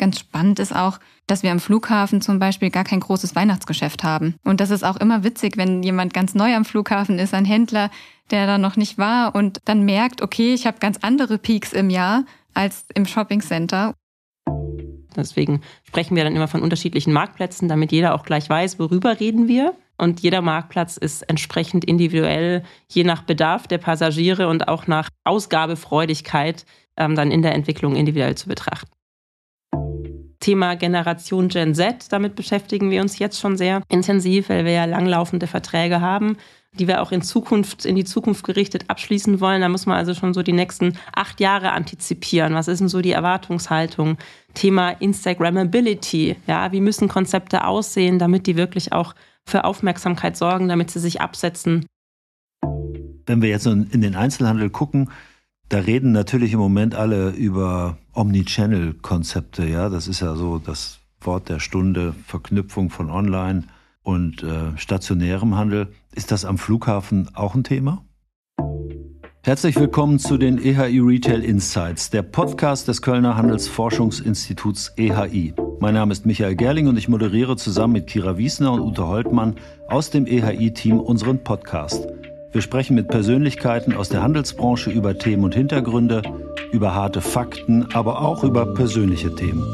Ganz spannend ist auch, dass wir am Flughafen zum Beispiel gar kein großes Weihnachtsgeschäft haben. Und das ist auch immer witzig, wenn jemand ganz neu am Flughafen ist, ein Händler, der da noch nicht war und dann merkt, okay, ich habe ganz andere Peaks im Jahr als im Shopping Center. Deswegen sprechen wir dann immer von unterschiedlichen Marktplätzen, damit jeder auch gleich weiß, worüber reden wir. Und jeder Marktplatz ist entsprechend individuell, je nach Bedarf der Passagiere und auch nach Ausgabefreudigkeit ähm, dann in der Entwicklung individuell zu betrachten. Thema Generation Gen Z, damit beschäftigen wir uns jetzt schon sehr intensiv, weil wir ja langlaufende Verträge haben, die wir auch in Zukunft, in die Zukunft gerichtet abschließen wollen. Da muss man also schon so die nächsten acht Jahre antizipieren. Was ist denn so die Erwartungshaltung? Thema Instagrammability. Ja, wie müssen Konzepte aussehen, damit die wirklich auch für Aufmerksamkeit sorgen, damit sie sich absetzen? Wenn wir jetzt in den Einzelhandel gucken, da reden natürlich im Moment alle über Omnichannel-Konzepte. Ja, das ist ja so das Wort der Stunde, Verknüpfung von Online und äh, stationärem Handel. Ist das am Flughafen auch ein Thema? Herzlich willkommen zu den EHI Retail Insights, der Podcast des Kölner Handelsforschungsinstituts EHI. Mein Name ist Michael Gerling und ich moderiere zusammen mit Kira Wiesner und Ute Holtmann aus dem EHI-Team unseren Podcast. Wir sprechen mit Persönlichkeiten aus der Handelsbranche über Themen und Hintergründe, über harte Fakten, aber auch über persönliche Themen.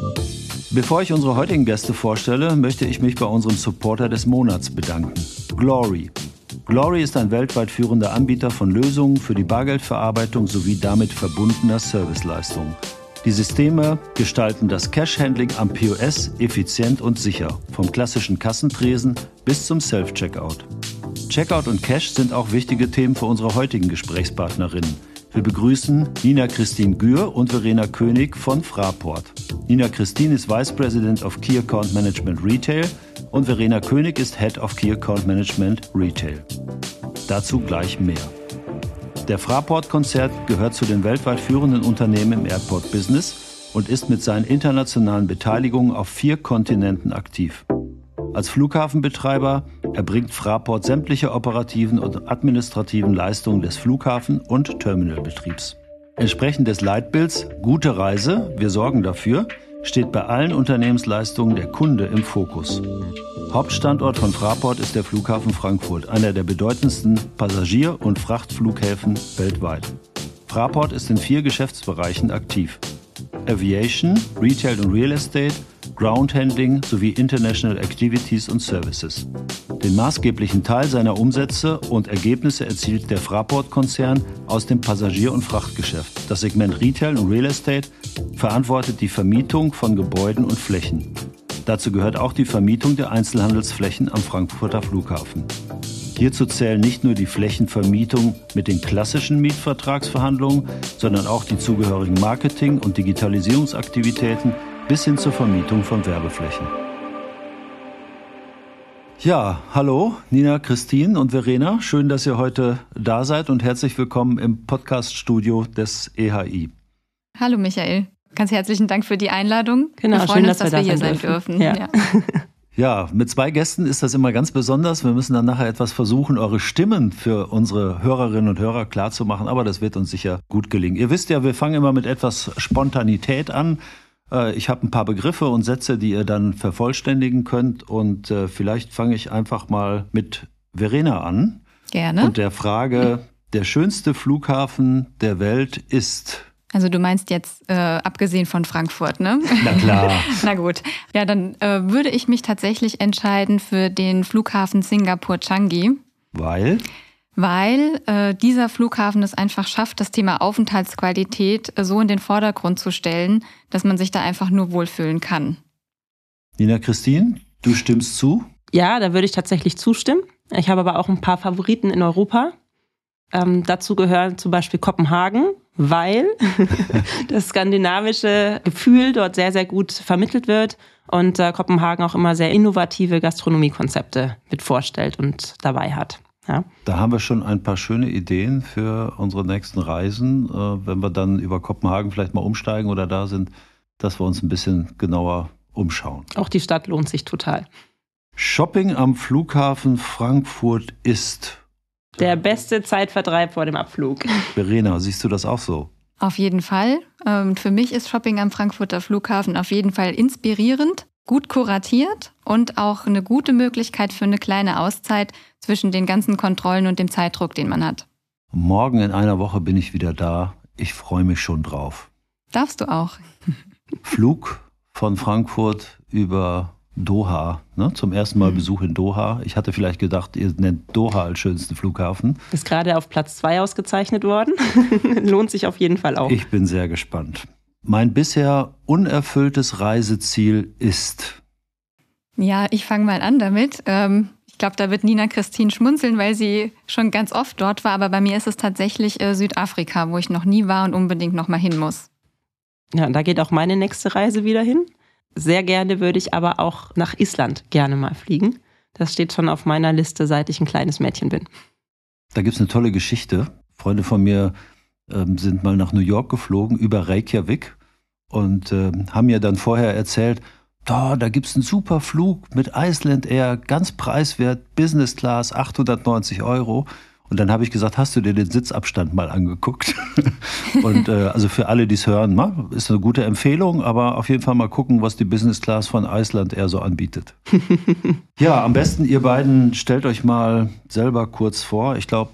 Bevor ich unsere heutigen Gäste vorstelle, möchte ich mich bei unserem Supporter des Monats bedanken. Glory. Glory ist ein weltweit führender Anbieter von Lösungen für die Bargeldverarbeitung sowie damit verbundener Serviceleistungen. Die Systeme gestalten das Cash-Handling am POS effizient und sicher, vom klassischen Kassentresen bis zum Self-Checkout. Checkout und Cash sind auch wichtige Themen für unsere heutigen Gesprächspartnerinnen. Wir begrüßen Nina Christine Gür und Verena König von Fraport. Nina Christine ist Vice President of Key Account Management Retail und Verena König ist Head of Key Account Management Retail. Dazu gleich mehr. Der Fraport-Konzert gehört zu den weltweit führenden Unternehmen im Airport-Business und ist mit seinen internationalen Beteiligungen auf vier Kontinenten aktiv. Als Flughafenbetreiber erbringt Fraport sämtliche operativen und administrativen Leistungen des Flughafen- und Terminalbetriebs. Entsprechend des Leitbilds Gute Reise, wir sorgen dafür, steht bei allen Unternehmensleistungen der Kunde im Fokus. Hauptstandort von Fraport ist der Flughafen Frankfurt, einer der bedeutendsten Passagier- und Frachtflughäfen weltweit. Fraport ist in vier Geschäftsbereichen aktiv. Aviation, Retail und Real Estate, Ground Handling sowie International Activities und Services. Den maßgeblichen Teil seiner Umsätze und Ergebnisse erzielt der Fraport-Konzern aus dem Passagier- und Frachtgeschäft. Das Segment Retail und Real Estate verantwortet die Vermietung von Gebäuden und Flächen. Dazu gehört auch die Vermietung der Einzelhandelsflächen am Frankfurter Flughafen. Hierzu zählen nicht nur die Flächenvermietung mit den klassischen Mietvertragsverhandlungen, sondern auch die zugehörigen Marketing- und Digitalisierungsaktivitäten bis hin zur Vermietung von Werbeflächen. Ja, hallo, Nina, Christine und Verena. Schön, dass ihr heute da seid und herzlich willkommen im Podcast-Studio des EHI. Hallo, Michael. Ganz herzlichen Dank für die Einladung. Genau, wir freuen schön, uns, dass, dass wir, wir hier da sein dürfen. Ja. Ja. ja, mit zwei Gästen ist das immer ganz besonders. Wir müssen dann nachher etwas versuchen, eure Stimmen für unsere Hörerinnen und Hörer klarzumachen, aber das wird uns sicher gut gelingen. Ihr wisst ja, wir fangen immer mit etwas Spontanität an. Äh, ich habe ein paar Begriffe und Sätze, die ihr dann vervollständigen könnt. Und äh, vielleicht fange ich einfach mal mit Verena an. Gerne. Und der Frage, der schönste Flughafen der Welt ist. Also du meinst jetzt äh, abgesehen von Frankfurt, ne? Na klar. Na gut. Ja, dann äh, würde ich mich tatsächlich entscheiden für den Flughafen Singapur Changi. Weil? Weil äh, dieser Flughafen es einfach schafft, das Thema Aufenthaltsqualität äh, so in den Vordergrund zu stellen, dass man sich da einfach nur wohlfühlen kann. Nina Christine, du stimmst zu? Ja, da würde ich tatsächlich zustimmen. Ich habe aber auch ein paar Favoriten in Europa. Ähm, dazu gehören zum Beispiel Kopenhagen, weil das skandinavische Gefühl dort sehr, sehr gut vermittelt wird und äh, Kopenhagen auch immer sehr innovative Gastronomiekonzepte mit vorstellt und dabei hat. Ja. Da haben wir schon ein paar schöne Ideen für unsere nächsten Reisen, äh, wenn wir dann über Kopenhagen vielleicht mal umsteigen oder da sind, dass wir uns ein bisschen genauer umschauen. Auch die Stadt lohnt sich total. Shopping am Flughafen Frankfurt ist der beste Zeitvertreib vor dem Abflug. Verena, siehst du das auch so? Auf jeden Fall. Ähm, für mich ist Shopping am Frankfurter Flughafen auf jeden Fall inspirierend, gut kuratiert und auch eine gute Möglichkeit für eine kleine Auszeit zwischen den ganzen Kontrollen und dem Zeitdruck, den man hat. Morgen in einer Woche bin ich wieder da. Ich freue mich schon drauf. Darfst du auch. Flug von Frankfurt über Doha, ne? zum ersten Mal mhm. Besuch in Doha. Ich hatte vielleicht gedacht, ihr nennt Doha als schönsten Flughafen. Ist gerade auf Platz zwei ausgezeichnet worden. Lohnt sich auf jeden Fall auch. Ich bin sehr gespannt. Mein bisher unerfülltes Reiseziel ist. Ja, ich fange mal an damit. Ähm, ich glaube, da wird Nina Christine schmunzeln, weil sie schon ganz oft dort war. Aber bei mir ist es tatsächlich äh, Südafrika, wo ich noch nie war und unbedingt noch mal hin muss. Ja, da geht auch meine nächste Reise wieder hin. Sehr gerne würde ich aber auch nach Island gerne mal fliegen. Das steht schon auf meiner Liste, seit ich ein kleines Mädchen bin. Da gibt es eine tolle Geschichte. Freunde von mir ähm, sind mal nach New York geflogen über Reykjavik und äh, haben mir dann vorher erzählt, oh, da gibt es einen super Flug mit Iceland Air, ganz preiswert, Business Class, 890 Euro. Und dann habe ich gesagt, hast du dir den Sitzabstand mal angeguckt? und äh, also für alle, die es hören, ma, ist eine gute Empfehlung, aber auf jeden Fall mal gucken, was die Business Class von Iceland eher so anbietet. ja, am besten ihr beiden stellt euch mal selber kurz vor. Ich glaube,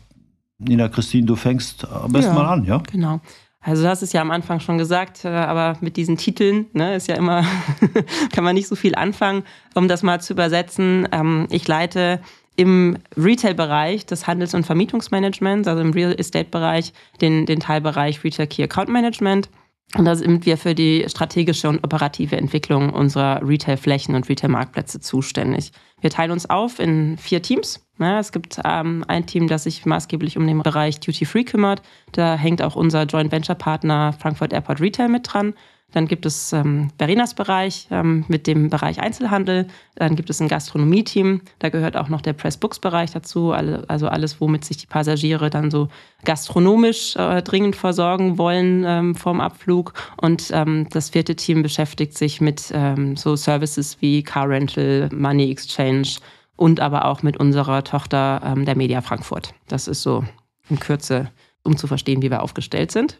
Nina Christine, du fängst am besten ja, mal an, ja? Genau. Also du hast es ja am Anfang schon gesagt, äh, aber mit diesen Titeln ne, ist ja immer, kann man nicht so viel anfangen. Um das mal zu übersetzen, ähm, ich leite im Retail-Bereich des Handels- und Vermietungsmanagements, also im Real Estate-Bereich, den, den Teilbereich Retail Key Account Management. Und da sind wir für die strategische und operative Entwicklung unserer Retail-Flächen und Retail-Marktplätze zuständig. Wir teilen uns auf in vier Teams. Ja, es gibt ähm, ein Team, das sich maßgeblich um den Bereich Duty Free kümmert. Da hängt auch unser Joint Venture Partner Frankfurt Airport Retail mit dran. Dann gibt es ähm, Verenas Bereich ähm, mit dem Bereich Einzelhandel. Dann gibt es ein Gastronomie-Team. Da gehört auch noch der Press-Books-Bereich dazu. Also alles, womit sich die Passagiere dann so gastronomisch äh, dringend versorgen wollen ähm, vorm Abflug. Und ähm, das vierte Team beschäftigt sich mit ähm, so Services wie Car Rental, Money Exchange und aber auch mit unserer Tochter ähm, der Media Frankfurt. Das ist so in Kürze, um zu verstehen, wie wir aufgestellt sind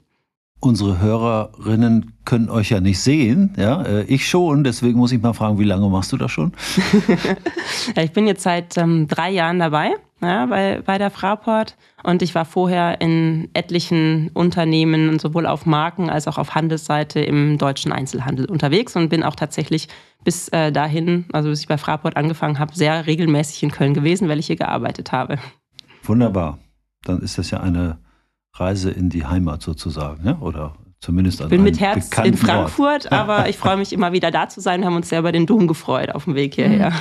unsere Hörerinnen können euch ja nicht sehen. Ja, äh, ich schon. Deswegen muss ich mal fragen, wie lange machst du das schon? ja, ich bin jetzt seit ähm, drei Jahren dabei ja, bei, bei der Fraport und ich war vorher in etlichen Unternehmen, sowohl auf Marken- als auch auf Handelsseite im deutschen Einzelhandel unterwegs und bin auch tatsächlich bis äh, dahin, also bis ich bei Fraport angefangen habe, sehr regelmäßig in Köln gewesen, weil ich hier gearbeitet habe. Wunderbar. Dann ist das ja eine Reise in die Heimat sozusagen, ja? oder zumindest an Ich bin mit Herz in Frankfurt, Ort. aber ich freue mich immer wieder da zu sein. Wir haben uns sehr über den Dom gefreut auf dem Weg hierher. Mhm.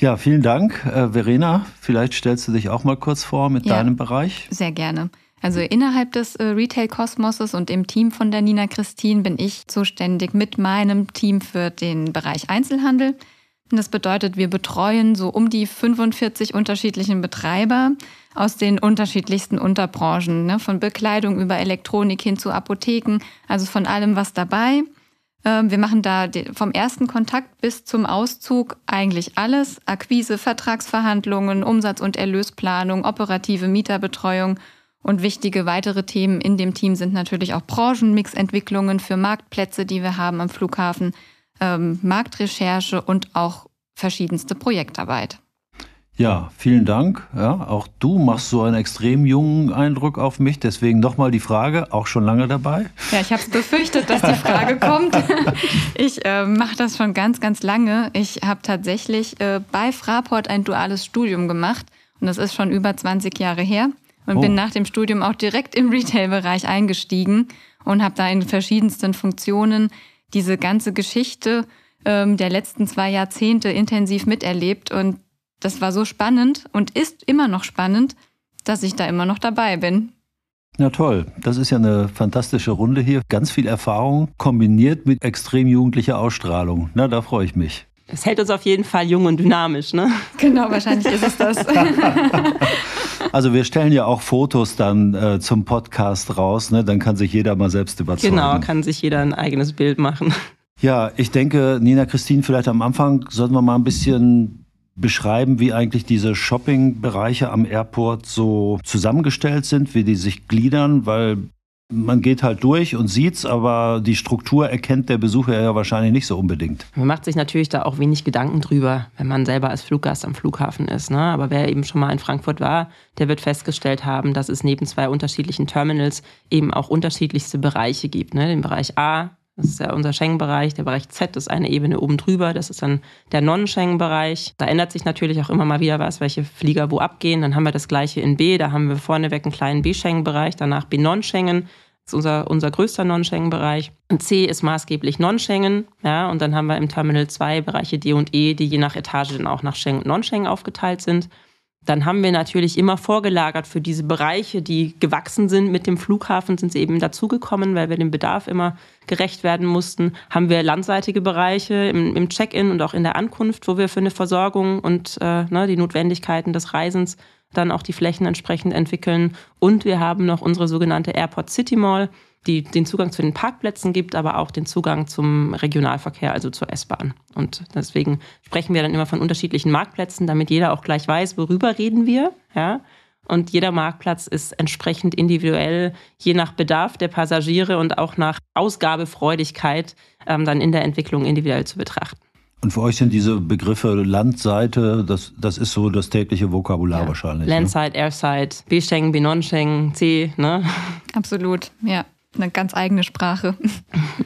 Ja, vielen Dank. Äh, Verena, vielleicht stellst du dich auch mal kurz vor mit ja, deinem Bereich. Sehr gerne. Also innerhalb des äh, Retail-Kosmoses und im Team von der Nina Christine bin ich zuständig mit meinem Team für den Bereich Einzelhandel. Das bedeutet, wir betreuen so um die 45 unterschiedlichen Betreiber aus den unterschiedlichsten Unterbranchen, ne? von Bekleidung über Elektronik hin zu Apotheken, also von allem was dabei. Ähm, wir machen da vom ersten Kontakt bis zum Auszug eigentlich alles. Akquise, Vertragsverhandlungen, Umsatz- und Erlösplanung, operative Mieterbetreuung und wichtige weitere Themen in dem Team sind natürlich auch Branchenmixentwicklungen für Marktplätze, die wir haben am Flughafen ähm, Marktrecherche und auch verschiedenste Projektarbeit. Ja, vielen Dank. Ja, auch du machst so einen extrem jungen Eindruck auf mich. Deswegen nochmal die Frage, auch schon lange dabei? Ja, ich habe es befürchtet, dass die Frage kommt. Ich äh, mache das schon ganz, ganz lange. Ich habe tatsächlich äh, bei Fraport ein duales Studium gemacht. Und das ist schon über 20 Jahre her. Und oh. bin nach dem Studium auch direkt im Retail-Bereich eingestiegen und habe da in verschiedensten Funktionen diese ganze Geschichte ähm, der letzten zwei Jahrzehnte intensiv miterlebt. Und das war so spannend und ist immer noch spannend, dass ich da immer noch dabei bin. Ja, toll. Das ist ja eine fantastische Runde hier. Ganz viel Erfahrung kombiniert mit extrem jugendlicher Ausstrahlung. Na, da freue ich mich. Es hält uns auf jeden Fall jung und dynamisch, ne? Genau, wahrscheinlich ist es das. also wir stellen ja auch Fotos dann äh, zum Podcast raus, ne? Dann kann sich jeder mal selbst überzeugen. Genau, kann sich jeder ein eigenes Bild machen. Ja, ich denke, Nina Christine, vielleicht am Anfang sollten wir mal ein bisschen beschreiben, wie eigentlich diese Shopping-Bereiche am Airport so zusammengestellt sind, wie die sich gliedern, weil man geht halt durch und sieht's, aber die Struktur erkennt der Besucher ja wahrscheinlich nicht so unbedingt. Man macht sich natürlich da auch wenig Gedanken drüber, wenn man selber als Fluggast am Flughafen ist. Ne? Aber wer eben schon mal in Frankfurt war, der wird festgestellt haben, dass es neben zwei unterschiedlichen Terminals eben auch unterschiedlichste Bereiche gibt. Ne? Den Bereich A, das ist ja unser Schengen-Bereich. Der Bereich Z ist eine Ebene oben drüber. Das ist dann der Non-Schengen-Bereich. Da ändert sich natürlich auch immer mal wieder was, welche Flieger wo abgehen. Dann haben wir das gleiche in B. Da haben wir vorneweg einen kleinen B-Schengen-Bereich, danach B-Non-Schengen. Das ist unser, unser größter Non-Schengen-Bereich. Und C ist maßgeblich Non-Schengen. Ja, und dann haben wir im Terminal 2 Bereiche D und E, die je nach Etage dann auch nach Schengen und Non-Schengen aufgeteilt sind dann haben wir natürlich immer vorgelagert für diese Bereiche, die gewachsen sind mit dem Flughafen, sind sie eben dazugekommen, weil wir dem Bedarf immer gerecht werden mussten. Haben wir landseitige Bereiche im, im Check-in und auch in der Ankunft, wo wir für eine Versorgung und äh, ne, die Notwendigkeiten des Reisens dann auch die Flächen entsprechend entwickeln. Und wir haben noch unsere sogenannte Airport City Mall, die den Zugang zu den Parkplätzen gibt, aber auch den Zugang zum Regionalverkehr, also zur S-Bahn. Und deswegen sprechen wir dann immer von unterschiedlichen Marktplätzen, damit jeder auch gleich weiß, worüber reden wir. Ja? Und jeder Marktplatz ist entsprechend individuell, je nach Bedarf der Passagiere und auch nach Ausgabefreudigkeit ähm, dann in der Entwicklung individuell zu betrachten. Und für euch sind diese Begriffe Landseite, das, das ist so das tägliche Vokabular ja. wahrscheinlich. Ne? Landside, ne? Airside, B-Schengen, B-Non-Schengen, C, ne? Absolut, ja eine ganz eigene Sprache.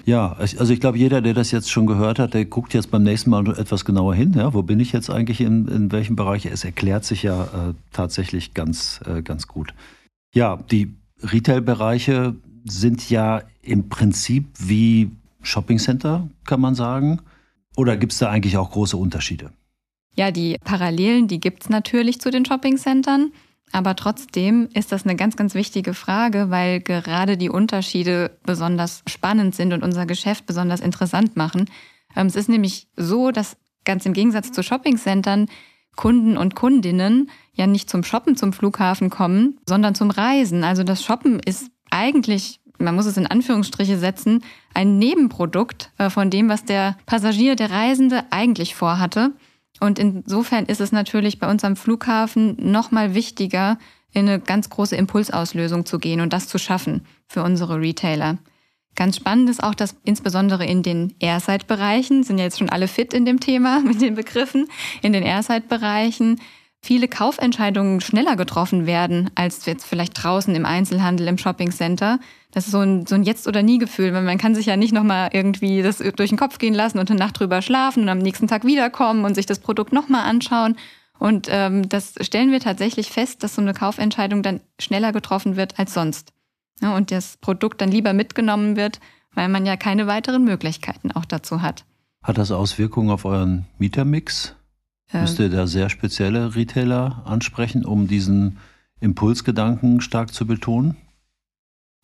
Ja, also ich glaube, jeder, der das jetzt schon gehört hat, der guckt jetzt beim nächsten Mal etwas genauer hin. Ja, wo bin ich jetzt eigentlich in, in welchem Bereich? Es erklärt sich ja äh, tatsächlich ganz, äh, ganz gut. Ja, die Retail-Bereiche sind ja im Prinzip wie Shoppingcenter, kann man sagen. Oder gibt es da eigentlich auch große Unterschiede? Ja, die Parallelen, die gibt es natürlich zu den Shoppingcentern. Aber trotzdem ist das eine ganz, ganz wichtige Frage, weil gerade die Unterschiede besonders spannend sind und unser Geschäft besonders interessant machen. Ähm, es ist nämlich so, dass ganz im Gegensatz zu Shoppingcentern Kunden und Kundinnen ja nicht zum Shoppen zum Flughafen kommen, sondern zum Reisen. Also das Shoppen ist eigentlich, man muss es in Anführungsstriche setzen, ein Nebenprodukt äh, von dem, was der Passagier, der Reisende eigentlich vorhatte. Und insofern ist es natürlich bei uns am Flughafen nochmal wichtiger, in eine ganz große Impulsauslösung zu gehen und das zu schaffen für unsere Retailer. Ganz spannend ist auch, dass insbesondere in den Airside-Bereichen, sind ja jetzt schon alle fit in dem Thema mit den Begriffen, in den Airside-Bereichen viele Kaufentscheidungen schneller getroffen werden als jetzt vielleicht draußen im Einzelhandel, im Shoppingcenter. Das ist so ein, so ein Jetzt- oder Nie-Gefühl, weil man kann sich ja nicht nochmal irgendwie das durch den Kopf gehen lassen und eine Nacht drüber schlafen und am nächsten Tag wiederkommen und sich das Produkt nochmal anschauen. Und ähm, das stellen wir tatsächlich fest, dass so eine Kaufentscheidung dann schneller getroffen wird als sonst. Ja, und das Produkt dann lieber mitgenommen wird, weil man ja keine weiteren Möglichkeiten auch dazu hat. Hat das Auswirkungen auf euren Mietermix? Müsst ihr da sehr spezielle Retailer ansprechen, um diesen Impulsgedanken stark zu betonen?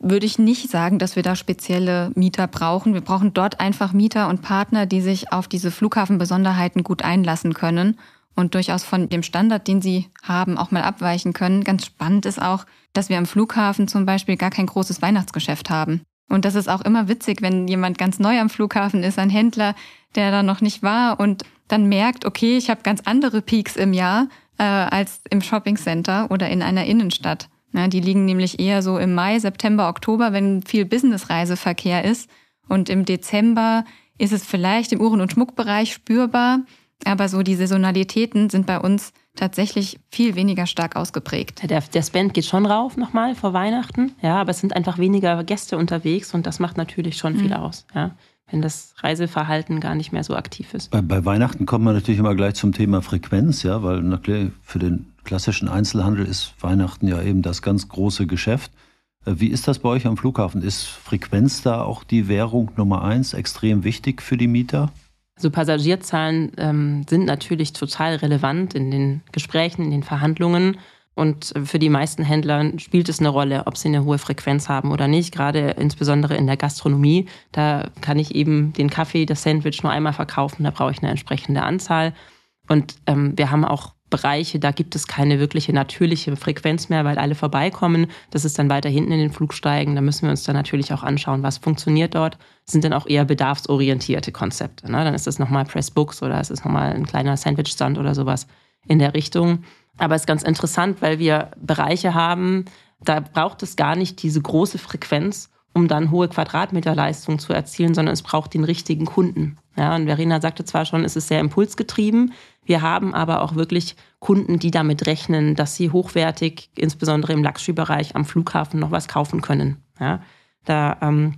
Würde ich nicht sagen, dass wir da spezielle Mieter brauchen. Wir brauchen dort einfach Mieter und Partner, die sich auf diese Flughafenbesonderheiten gut einlassen können und durchaus von dem Standard, den sie haben, auch mal abweichen können. Ganz spannend ist auch, dass wir am Flughafen zum Beispiel gar kein großes Weihnachtsgeschäft haben. Und das ist auch immer witzig, wenn jemand ganz neu am Flughafen ist, ein Händler, der da noch nicht war und dann merkt, okay, ich habe ganz andere Peaks im Jahr äh, als im Shoppingcenter oder in einer Innenstadt. Ja, die liegen nämlich eher so im Mai, September, Oktober, wenn viel Businessreiseverkehr ist. Und im Dezember ist es vielleicht im Uhren- und Schmuckbereich spürbar, aber so die Saisonalitäten sind bei uns tatsächlich viel weniger stark ausgeprägt. Der, der Spend geht schon rauf nochmal vor Weihnachten, ja, aber es sind einfach weniger Gäste unterwegs und das macht natürlich schon viel mhm. aus, ja, wenn das Reiseverhalten gar nicht mehr so aktiv ist. Bei, bei Weihnachten kommt man natürlich immer gleich zum Thema Frequenz, ja, weil für den klassischen Einzelhandel ist Weihnachten ja eben das ganz große Geschäft. Äh, wie ist das bei euch am Flughafen? Ist Frequenz da auch die Währung Nummer eins extrem wichtig für die Mieter? Also Passagierzahlen ähm, sind natürlich total relevant in den Gesprächen, in den Verhandlungen. Und für die meisten Händler spielt es eine Rolle, ob sie eine hohe Frequenz haben oder nicht. Gerade insbesondere in der Gastronomie. Da kann ich eben den Kaffee, das Sandwich nur einmal verkaufen. Da brauche ich eine entsprechende Anzahl. Und ähm, wir haben auch Bereiche, da gibt es keine wirkliche natürliche Frequenz mehr, weil alle vorbeikommen. Das ist dann weiter hinten in den Flugsteigen. Da müssen wir uns dann natürlich auch anschauen, was funktioniert dort. Das sind dann auch eher bedarfsorientierte Konzepte. Ne? Dann ist das nochmal Pressbooks oder es ist nochmal ein kleiner Sandwich-Stand oder sowas in der Richtung. Aber es ist ganz interessant, weil wir Bereiche haben, Da braucht es gar nicht diese große Frequenz, um dann hohe Quadratmeterleistung zu erzielen, sondern es braucht den richtigen Kunden. Ja, und Verena sagte zwar schon, es ist sehr impulsgetrieben. Wir haben aber auch wirklich Kunden, die damit rechnen, dass sie hochwertig, insbesondere im Luxury-Bereich am Flughafen noch was kaufen können. Ja, da ähm,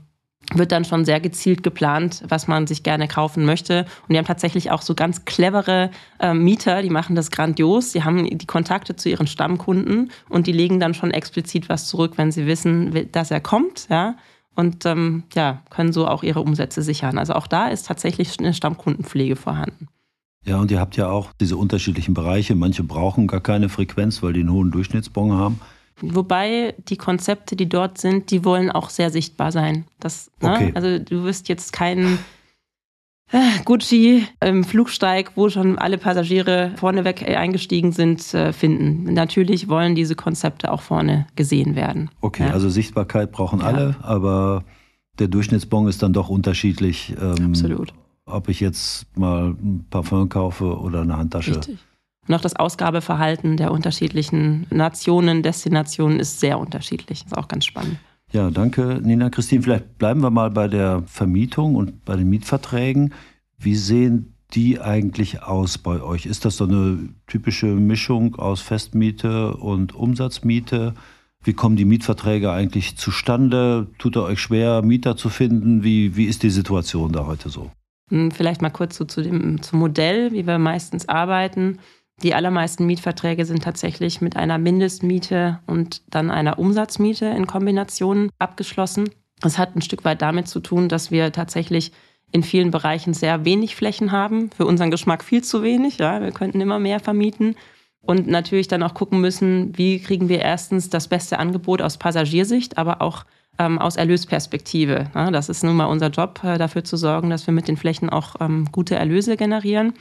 wird dann schon sehr gezielt geplant, was man sich gerne kaufen möchte. Und wir haben tatsächlich auch so ganz clevere äh, Mieter, die machen das grandios. Sie haben die Kontakte zu ihren Stammkunden und die legen dann schon explizit was zurück, wenn sie wissen, dass er kommt. Ja? Und ähm, ja, können so auch ihre Umsätze sichern. Also auch da ist tatsächlich eine Stammkundenpflege vorhanden. Ja, und ihr habt ja auch diese unterschiedlichen Bereiche. Manche brauchen gar keine Frequenz, weil die einen hohen Durchschnittsbon haben. Wobei die Konzepte, die dort sind, die wollen auch sehr sichtbar sein. Das, ne? okay. Also du wirst jetzt keinen äh, Gucci im Flugsteig, wo schon alle Passagiere vorneweg eingestiegen sind, äh, finden. Natürlich wollen diese Konzepte auch vorne gesehen werden. Okay, ja. also Sichtbarkeit brauchen alle, ja. aber der Durchschnittsbon ist dann doch unterschiedlich. Ähm, Absolut. Ob ich jetzt mal ein Parfum kaufe oder eine Handtasche. Richtig. Und auch das Ausgabeverhalten der unterschiedlichen Nationen, Destinationen ist sehr unterschiedlich. Das ist auch ganz spannend. Ja, danke, Nina. Christine, vielleicht bleiben wir mal bei der Vermietung und bei den Mietverträgen. Wie sehen die eigentlich aus bei euch? Ist das so eine typische Mischung aus Festmiete und Umsatzmiete? Wie kommen die Mietverträge eigentlich zustande? Tut ihr euch schwer, Mieter zu finden? Wie, wie ist die Situation da heute so? Hm, vielleicht mal kurz so zu dem, zum Modell, wie wir meistens arbeiten. Die allermeisten Mietverträge sind tatsächlich mit einer Mindestmiete und dann einer Umsatzmiete in Kombination abgeschlossen. Das hat ein Stück weit damit zu tun, dass wir tatsächlich in vielen Bereichen sehr wenig Flächen haben. Für unseren Geschmack viel zu wenig. Ja, wir könnten immer mehr vermieten. Und natürlich dann auch gucken müssen, wie kriegen wir erstens das beste Angebot aus Passagiersicht, aber auch ähm, aus Erlösperspektive. Ja, das ist nun mal unser Job, äh, dafür zu sorgen, dass wir mit den Flächen auch ähm, gute Erlöse generieren.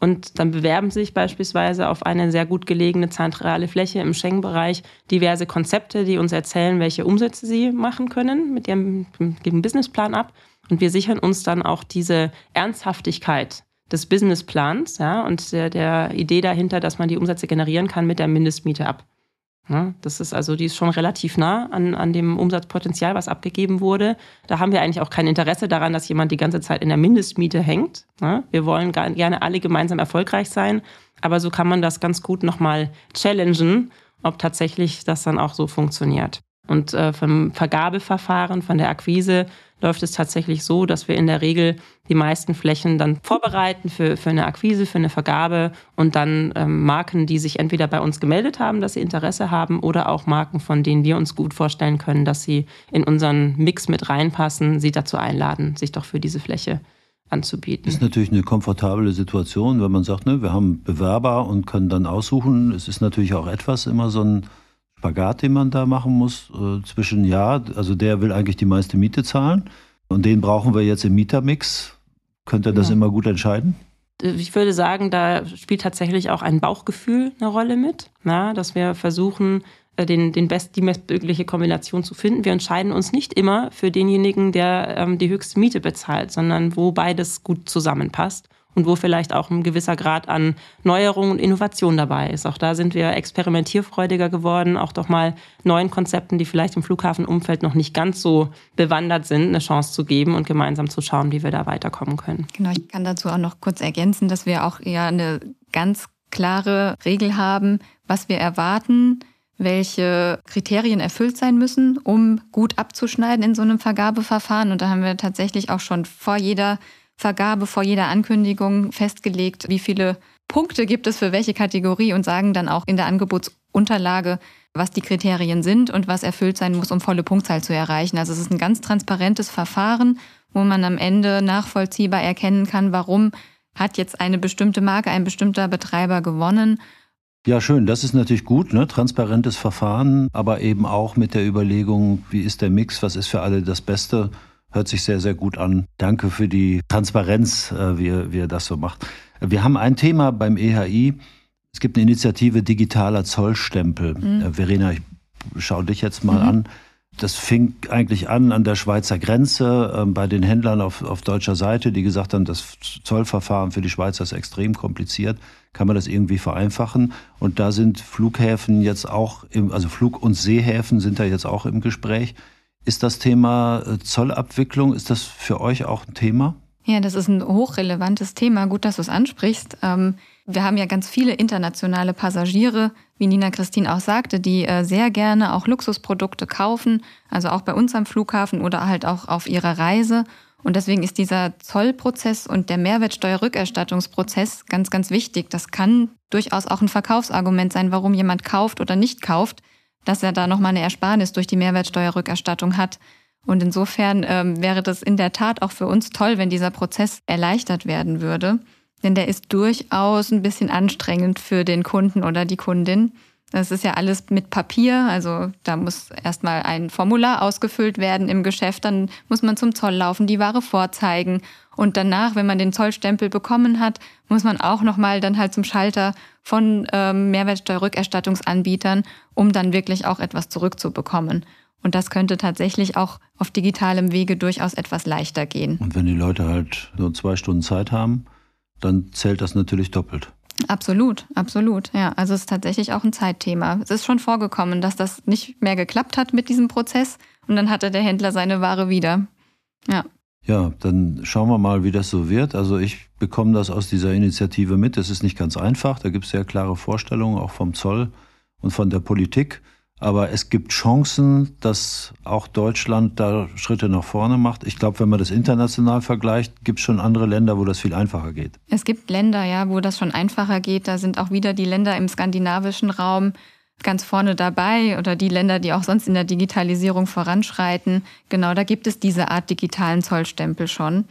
Und dann bewerben sich beispielsweise auf eine sehr gut gelegene zentrale Fläche im Schengen-Bereich diverse Konzepte, die uns erzählen, welche Umsätze sie machen können mit ihrem, ihrem Businessplan ab. Und wir sichern uns dann auch diese Ernsthaftigkeit des Businessplans ja, und der, der Idee dahinter, dass man die Umsätze generieren kann mit der Mindestmiete ab. Ja, das ist also, die ist schon relativ nah an, an dem Umsatzpotenzial, was abgegeben wurde. Da haben wir eigentlich auch kein Interesse daran, dass jemand die ganze Zeit in der Mindestmiete hängt. Ja, wir wollen gerne alle gemeinsam erfolgreich sein, aber so kann man das ganz gut nochmal challengen, ob tatsächlich das dann auch so funktioniert. Und äh, vom Vergabeverfahren, von der Akquise läuft es tatsächlich so, dass wir in der Regel die meisten Flächen dann vorbereiten für, für eine Akquise, für eine Vergabe und dann ähm, Marken, die sich entweder bei uns gemeldet haben, dass sie Interesse haben oder auch Marken, von denen wir uns gut vorstellen können, dass sie in unseren Mix mit reinpassen, sie dazu einladen, sich doch für diese Fläche anzubieten. Ist natürlich eine komfortable Situation, wenn man sagt, ne, wir haben Bewerber und können dann aussuchen. Es ist natürlich auch etwas immer so ein Spagat, den man da machen muss äh, zwischen, ja, also der will eigentlich die meiste Miete zahlen und den brauchen wir jetzt im Mietermix. Könnt ihr das ja. immer gut entscheiden? Ich würde sagen, da spielt tatsächlich auch ein Bauchgefühl eine Rolle mit, na, dass wir versuchen, äh, den, den best, die bestmögliche Kombination zu finden. Wir entscheiden uns nicht immer für denjenigen, der ähm, die höchste Miete bezahlt, sondern wo beides gut zusammenpasst und wo vielleicht auch ein gewisser Grad an Neuerung und Innovation dabei ist. Auch da sind wir experimentierfreudiger geworden, auch doch mal neuen Konzepten, die vielleicht im Flughafenumfeld noch nicht ganz so bewandert sind, eine Chance zu geben und gemeinsam zu schauen, wie wir da weiterkommen können. Genau, ich kann dazu auch noch kurz ergänzen, dass wir auch ja eine ganz klare Regel haben, was wir erwarten, welche Kriterien erfüllt sein müssen, um gut abzuschneiden in so einem Vergabeverfahren. Und da haben wir tatsächlich auch schon vor jeder Vergabe vor jeder Ankündigung festgelegt, wie viele Punkte gibt es für welche Kategorie und sagen dann auch in der Angebotsunterlage, was die Kriterien sind und was erfüllt sein muss, um volle Punktzahl zu erreichen. Also es ist ein ganz transparentes Verfahren, wo man am Ende nachvollziehbar erkennen kann, warum hat jetzt eine bestimmte Marke, ein bestimmter Betreiber gewonnen. Ja, schön. Das ist natürlich gut, ne? transparentes Verfahren, aber eben auch mit der Überlegung, wie ist der Mix, was ist für alle das Beste. Hört sich sehr, sehr gut an. Danke für die Transparenz, äh, wie, ihr, wie ihr das so macht. Wir haben ein Thema beim EHI. Es gibt eine Initiative Digitaler Zollstempel. Mhm. Äh, Verena, ich schaue dich jetzt mal mhm. an. Das fing eigentlich an an der Schweizer Grenze äh, bei den Händlern auf, auf deutscher Seite, die gesagt haben, das Zollverfahren für die Schweizer ist extrem kompliziert. Kann man das irgendwie vereinfachen? Und da sind Flughäfen jetzt auch, im, also Flug- und Seehäfen sind da jetzt auch im Gespräch. Ist das Thema äh, Zollabwicklung, ist das für euch auch ein Thema? Ja, das ist ein hochrelevantes Thema. Gut, dass du es ansprichst. Ähm, wir haben ja ganz viele internationale Passagiere, wie Nina Christine auch sagte, die äh, sehr gerne auch Luxusprodukte kaufen, also auch bei uns am Flughafen oder halt auch auf ihrer Reise. Und deswegen ist dieser Zollprozess und der Mehrwertsteuerrückerstattungsprozess ganz, ganz wichtig. Das kann durchaus auch ein Verkaufsargument sein, warum jemand kauft oder nicht kauft, dass er da nochmal eine Ersparnis durch die Mehrwertsteuerrückerstattung hat. Und insofern ähm, wäre das in der Tat auch für uns toll, wenn dieser Prozess erleichtert werden würde. Denn der ist durchaus ein bisschen anstrengend für den Kunden oder die Kundin. Das ist ja alles mit Papier, also da muss erstmal ein Formular ausgefüllt werden im Geschäft, dann muss man zum Zoll laufen, die Ware vorzeigen und danach, wenn man den Zollstempel bekommen hat, muss man auch nochmal dann halt zum Schalter von ähm, Mehrwertsteuerrückerstattungsanbietern, um dann wirklich auch etwas zurückzubekommen. Und das könnte tatsächlich auch auf digitalem Wege durchaus etwas leichter gehen. Und wenn die Leute halt nur zwei Stunden Zeit haben, dann zählt das natürlich doppelt. Absolut, absolut. Ja, also es ist tatsächlich auch ein Zeitthema. Es ist schon vorgekommen, dass das nicht mehr geklappt hat mit diesem Prozess und dann hatte der Händler seine Ware wieder. Ja. Ja, dann schauen wir mal, wie das so wird. Also ich bekomme das aus dieser Initiative mit. Es ist nicht ganz einfach. Da gibt es sehr klare Vorstellungen, auch vom Zoll und von der Politik. Aber es gibt Chancen, dass auch Deutschland da Schritte nach vorne macht. Ich glaube, wenn man das international vergleicht, gibt es schon andere Länder, wo das viel einfacher geht. Es gibt Länder, ja, wo das schon einfacher geht. Da sind auch wieder die Länder im skandinavischen Raum ganz vorne dabei oder die Länder, die auch sonst in der Digitalisierung voranschreiten. Genau, da gibt es diese Art digitalen Zollstempel schon.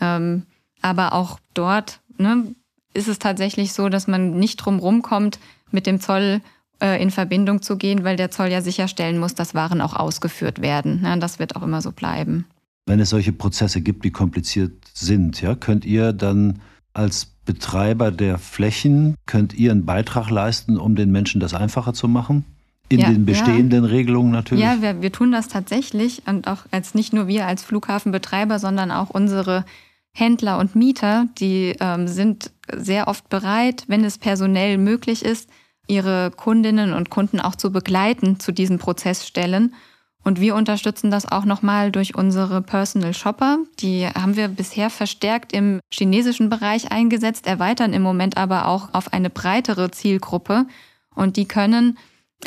Ähm, aber auch dort ne, ist es tatsächlich so, dass man nicht drum rumkommt, mit dem Zoll äh, in Verbindung zu gehen, weil der Zoll ja sicherstellen muss, dass Waren auch ausgeführt werden. Ja, das wird auch immer so bleiben. Wenn es solche Prozesse gibt, die kompliziert sind, ja, könnt ihr dann als Betreiber der Flächen, könnt ihr einen Beitrag leisten, um den Menschen das einfacher zu machen? In ja, den bestehenden ja. Regelungen natürlich? Ja, wir, wir tun das tatsächlich und auch als nicht nur wir als Flughafenbetreiber, sondern auch unsere Händler und Mieter, die ähm, sind sehr oft bereit, wenn es personell möglich ist, ihre Kundinnen und Kunden auch zu begleiten zu diesen Prozessstellen. Und wir unterstützen das auch nochmal durch unsere Personal Shopper. Die haben wir bisher verstärkt im chinesischen Bereich eingesetzt, erweitern im Moment aber auch auf eine breitere Zielgruppe. Und die können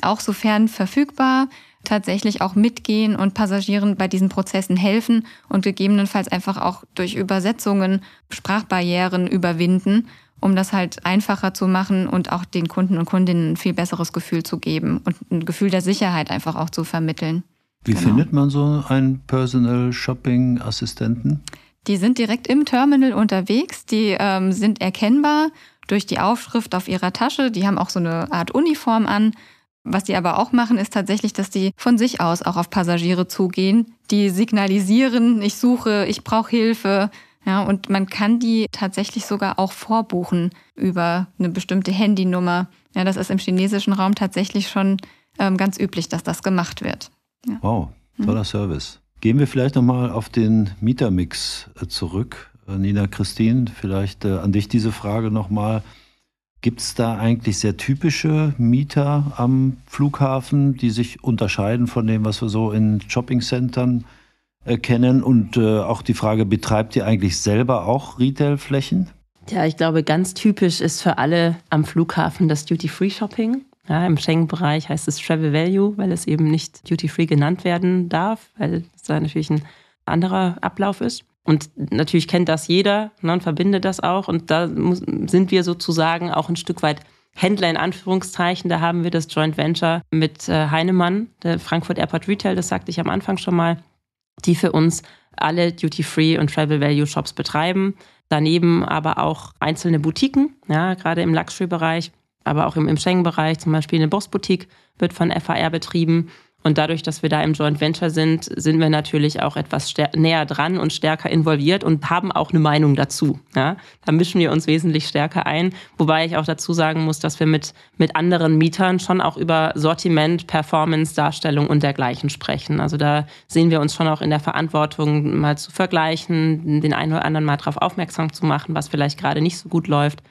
auch sofern verfügbar tatsächlich auch mitgehen und Passagieren bei diesen Prozessen helfen und gegebenenfalls einfach auch durch Übersetzungen Sprachbarrieren überwinden um das halt einfacher zu machen und auch den Kunden und Kundinnen ein viel besseres Gefühl zu geben und ein Gefühl der Sicherheit einfach auch zu vermitteln. Wie genau. findet man so einen Personal Shopping Assistenten? Die sind direkt im Terminal unterwegs, die ähm, sind erkennbar durch die Aufschrift auf ihrer Tasche, die haben auch so eine Art Uniform an. Was die aber auch machen, ist tatsächlich, dass die von sich aus auch auf Passagiere zugehen, die signalisieren, ich suche, ich brauche Hilfe, ja, und man kann die tatsächlich sogar auch vorbuchen über eine bestimmte Handynummer. Ja, das ist im chinesischen Raum tatsächlich schon ähm, ganz üblich, dass das gemacht wird. Ja. Wow, toller mhm. Service. Gehen wir vielleicht nochmal auf den Mietermix äh, zurück. Äh, Nina Christine, vielleicht äh, an dich diese Frage nochmal. Gibt es da eigentlich sehr typische Mieter am Flughafen, die sich unterscheiden von dem, was wir so in Shoppingcentern kennen? Und auch die Frage, betreibt ihr eigentlich selber auch Retailflächen? Ja, ich glaube, ganz typisch ist für alle am Flughafen das Duty-Free-Shopping. Ja, Im Schengen-Bereich heißt es Travel Value, weil es eben nicht Duty-Free genannt werden darf, weil es da natürlich ein anderer Ablauf ist. Und natürlich kennt das jeder ne, und verbindet das auch. Und da muss, sind wir sozusagen auch ein Stück weit Händler in Anführungszeichen. Da haben wir das Joint Venture mit äh, Heinemann, der Frankfurt Airport Retail, das sagte ich am Anfang schon mal die für uns alle Duty-Free und Travel-Value-Shops betreiben. Daneben aber auch einzelne Boutiquen, ja, gerade im Luxury-Bereich, aber auch im, Schengen-Bereich, zum Beispiel eine Boss-Boutique wird von FAR betrieben. Und dadurch, dass wir da im Joint Venture sind, sind wir natürlich auch etwas näher dran und stärker involviert und haben auch eine Meinung dazu. Ja? Da mischen wir uns wesentlich stärker ein. Wobei ich auch dazu sagen muss, dass wir mit, mit anderen Mietern schon auch über Sortiment, Performance, Darstellung und dergleichen sprechen. Also da sehen wir uns schon auch in der Verantwortung, mal zu vergleichen, den einen oder anderen mal darauf aufmerksam zu machen, was vielleicht gerade nicht so gut läuft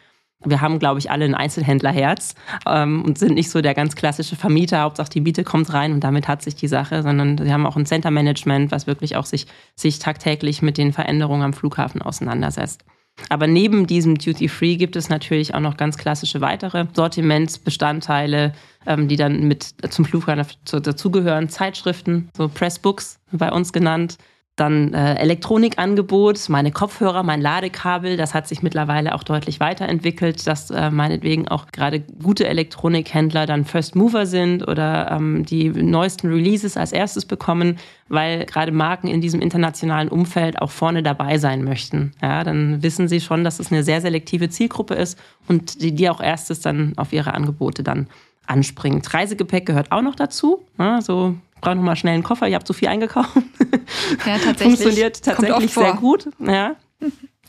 wir haben, glaube ich, alle ein Einzelhändlerherz ähm, und sind nicht so der ganz klassische Vermieter. Hauptsache die Miete kommt rein und damit hat sich die Sache, sondern wir haben auch ein Center Management, was wirklich auch sich, sich tagtäglich mit den Veränderungen am Flughafen auseinandersetzt. Aber neben diesem Duty Free gibt es natürlich auch noch ganz klassische weitere Sortimentsbestandteile, ähm, die dann mit zum Flughafen dazugehören. Zeitschriften, so Pressbooks bei uns genannt, dann äh, Elektronikangebot, meine Kopfhörer, mein Ladekabel, das hat sich mittlerweile auch deutlich weiterentwickelt, dass äh, meinetwegen auch gerade gute Elektronikhändler dann First Mover sind oder ähm, die neuesten Releases als erstes bekommen, weil gerade Marken in diesem internationalen Umfeld auch vorne dabei sein möchten. Ja, dann wissen sie schon, dass es eine sehr selektive Zielgruppe ist und die, die auch erstes dann auf ihre Angebote dann anspringt. Reisegepäck gehört auch noch dazu. Ja, so brauche noch mal schnell einen Koffer, ihr habt zu viel eingekauft. Ja, tatsächlich. Funktioniert tatsächlich sehr gut. Ja.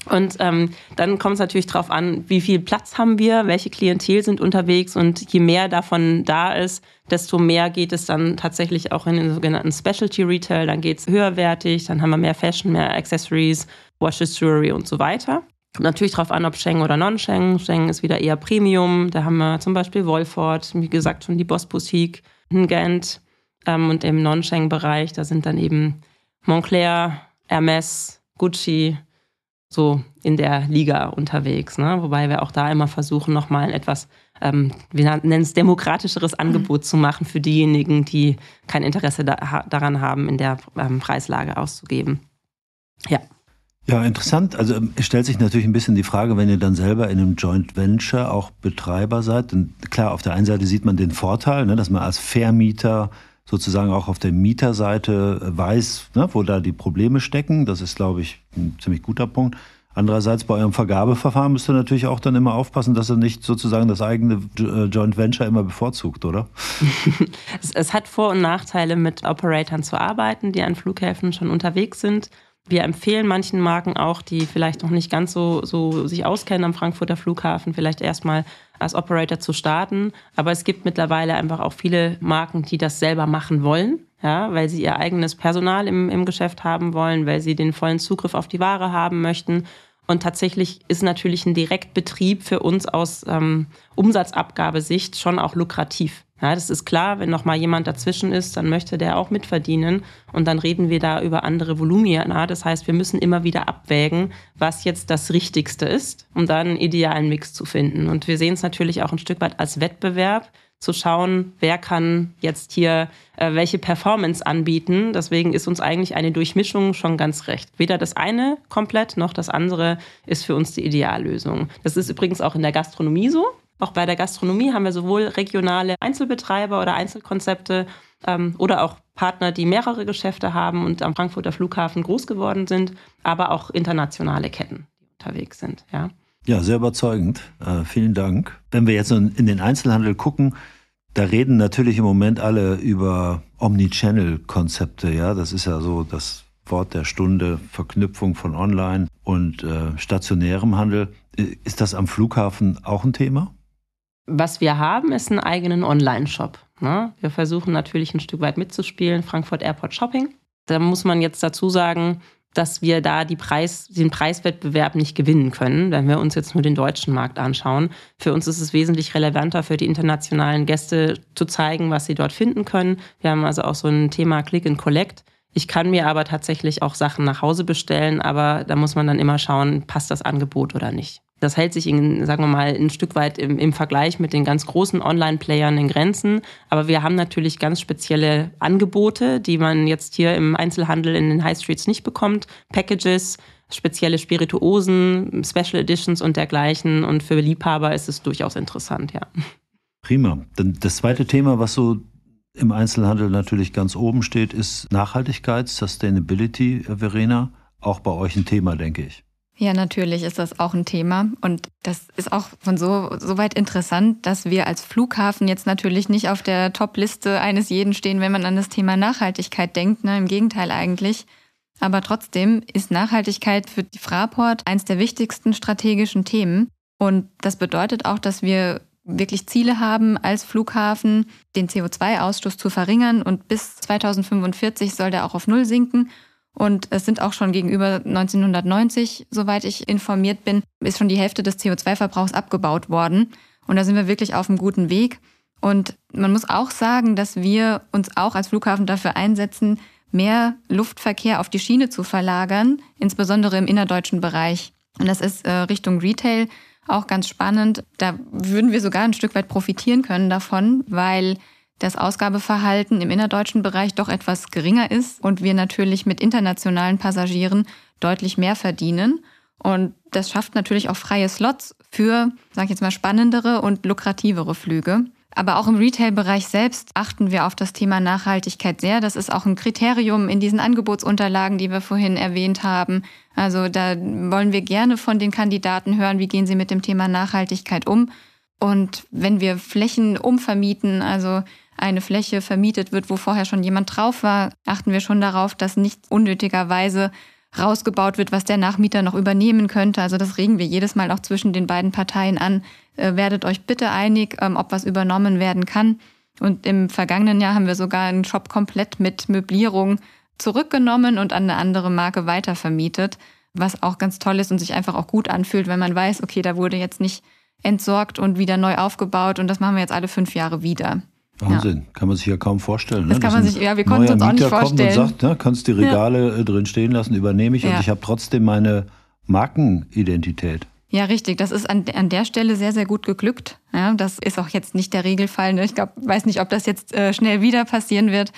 Und ähm, dann kommt es natürlich darauf an, wie viel Platz haben wir, welche Klientel sind unterwegs und je mehr davon da ist, desto mehr geht es dann tatsächlich auch in den sogenannten Specialty Retail. Dann geht es höherwertig, dann haben wir mehr Fashion, mehr Accessories, Washes, Jewelry und so weiter. Kommt natürlich darauf an, ob Schengen oder Non-Schengen. Schengen ist wieder eher Premium. Da haben wir zum Beispiel Wolford, wie gesagt schon die Boss Boutique, Gent, ähm, und im Non-Schengen-Bereich, da sind dann eben Montclair, Hermes, Gucci, so in der Liga unterwegs. Ne? Wobei wir auch da immer versuchen, nochmal ein etwas, ähm, wir nennen es demokratischeres mhm. Angebot zu machen für diejenigen, die kein Interesse da, daran haben, in der ähm, Preislage auszugeben. Ja. Ja, interessant. Also ähm, stellt sich natürlich ein bisschen die Frage, wenn ihr dann selber in einem Joint Venture auch Betreiber seid. Und klar, auf der einen Seite sieht man den Vorteil, ne, dass man als Vermieter sozusagen auch auf der Mieterseite weiß, ne, wo da die Probleme stecken. Das ist, glaube ich, ein ziemlich guter Punkt. Andererseits bei eurem Vergabeverfahren müsst ihr natürlich auch dann immer aufpassen, dass ihr nicht sozusagen das eigene äh, Joint Venture immer bevorzugt, oder? es, es, hat Vor- und Nachteile, mit Operatoren zu arbeiten, die an Flughäfen schon unterwegs sind. Wir empfehlen manchen Marken auch, die vielleicht noch nicht ganz so, so sich auskennen am Frankfurter Flughafen, vielleicht erstmal als Operator zu starten. Aber es gibt mittlerweile einfach auch viele Marken, die das selber machen wollen, ja, weil sie ihr eigenes Personal im, im Geschäft haben wollen, weil sie den vollen Zugriff auf die Ware haben möchten. Und tatsächlich ist natürlich ein Direktbetrieb für uns aus ähm, Umsatzabgabesicht schon auch lukrativ. Ja, das ist klar, wenn noch mal jemand dazwischen ist, dann möchte der auch mitverdienen und dann reden wir da über andere Volumina. Das heißt, wir müssen immer wieder abwägen, was jetzt das Richtigste ist, um dann einen idealen Mix zu finden. Und wir sehen es natürlich auch ein Stück weit als Wettbewerb, zu schauen, wer kann jetzt hier äh, welche Performance anbieten. Deswegen ist uns eigentlich eine Durchmischung schon ganz recht. Weder das eine komplett noch das andere ist für uns die Ideallösung. Das ist übrigens auch in der Gastronomie so. Auch bei der Gastronomie haben wir sowohl regionale Einzelbetreiber oder Einzelkonzepte ähm, oder auch Partner, die mehrere Geschäfte haben und am Frankfurter Flughafen groß geworden sind, aber auch internationale Ketten, die unterwegs sind. Ja, ja sehr überzeugend. Äh, vielen Dank. Wenn wir jetzt in den Einzelhandel gucken, da reden natürlich im Moment alle über Omnichannel-Konzepte. Ja, das ist ja so das Wort der Stunde, Verknüpfung von Online und äh, stationärem Handel. Ist das am Flughafen auch ein Thema? Was wir haben, ist einen eigenen Online-Shop. Ne? Wir versuchen natürlich ein Stück weit mitzuspielen, Frankfurt Airport Shopping. Da muss man jetzt dazu sagen, dass wir da Preis, den Preiswettbewerb nicht gewinnen können, wenn wir uns jetzt nur den deutschen Markt anschauen. Für uns ist es wesentlich relevanter für die internationalen Gäste zu zeigen, was sie dort finden können. Wir haben also auch so ein Thema Click and Collect. Ich kann mir aber tatsächlich auch Sachen nach Hause bestellen, aber da muss man dann immer schauen, passt das Angebot oder nicht. Das hält sich, in, sagen wir mal, ein Stück weit im, im Vergleich mit den ganz großen Online-Playern in Grenzen. Aber wir haben natürlich ganz spezielle Angebote, die man jetzt hier im Einzelhandel in den High Streets nicht bekommt. Packages, spezielle Spirituosen, Special Editions und dergleichen. Und für Liebhaber ist es durchaus interessant, ja. Prima. Dann das zweite Thema, was so im Einzelhandel natürlich ganz oben steht, ist Nachhaltigkeit, Sustainability, Verena. Auch bei euch ein Thema, denke ich. Ja, natürlich ist das auch ein Thema. Und das ist auch von so, so weit interessant, dass wir als Flughafen jetzt natürlich nicht auf der Top-Liste eines jeden stehen, wenn man an das Thema Nachhaltigkeit denkt. Ne? Im Gegenteil eigentlich. Aber trotzdem ist Nachhaltigkeit für die Fraport eins der wichtigsten strategischen Themen. Und das bedeutet auch, dass wir wirklich Ziele haben als Flughafen, den CO2-Ausstoß zu verringern. Und bis 2045 soll der auch auf Null sinken. Und es sind auch schon gegenüber 1990, soweit ich informiert bin, ist schon die Hälfte des CO2-Verbrauchs abgebaut worden. Und da sind wir wirklich auf einem guten Weg. Und man muss auch sagen, dass wir uns auch als Flughafen dafür einsetzen, mehr Luftverkehr auf die Schiene zu verlagern, insbesondere im innerdeutschen Bereich. Und das ist äh, Richtung Retail auch ganz spannend. Da würden wir sogar ein Stück weit profitieren können davon, weil das Ausgabeverhalten im innerdeutschen Bereich doch etwas geringer ist und wir natürlich mit internationalen Passagieren deutlich mehr verdienen. Und das schafft natürlich auch freie Slots für, sage ich jetzt mal, spannendere und lukrativere Flüge. Aber auch im Retail-Bereich selbst achten wir auf das Thema Nachhaltigkeit sehr. Das ist auch ein Kriterium in diesen Angebotsunterlagen, die wir vorhin erwähnt haben. Also da wollen wir gerne von den Kandidaten hören, wie gehen sie mit dem Thema Nachhaltigkeit um. Und wenn wir Flächen umvermieten, also eine Fläche vermietet wird, wo vorher schon jemand drauf war, achten wir schon darauf, dass nicht unnötigerweise rausgebaut wird, was der Nachmieter noch übernehmen könnte. Also das regen wir jedes Mal auch zwischen den beiden Parteien an. Äh, werdet euch bitte einig, ähm, ob was übernommen werden kann. Und im vergangenen Jahr haben wir sogar einen Shop komplett mit Möblierung zurückgenommen und an eine andere Marke weitervermietet, was auch ganz toll ist und sich einfach auch gut anfühlt, wenn man weiß, okay, da wurde jetzt nicht entsorgt und wieder neu aufgebaut und das machen wir jetzt alle fünf Jahre wieder. Wahnsinn, ja. kann man sich ja kaum vorstellen. Ne? Das kann man sich, ja, wir konnten es uns auch nicht vorstellen. Kommt und sagt, ne, kannst die Regale ja. Äh, drin stehen lassen, übernehme ich ja. und ich habe trotzdem meine Markenidentität. Ja, richtig. Das ist an, an der Stelle sehr, sehr gut geglückt. Ja, das ist auch jetzt nicht der Regelfall. Ne? Ich glaube, weiß nicht, ob das jetzt äh, schnell wieder passieren wird.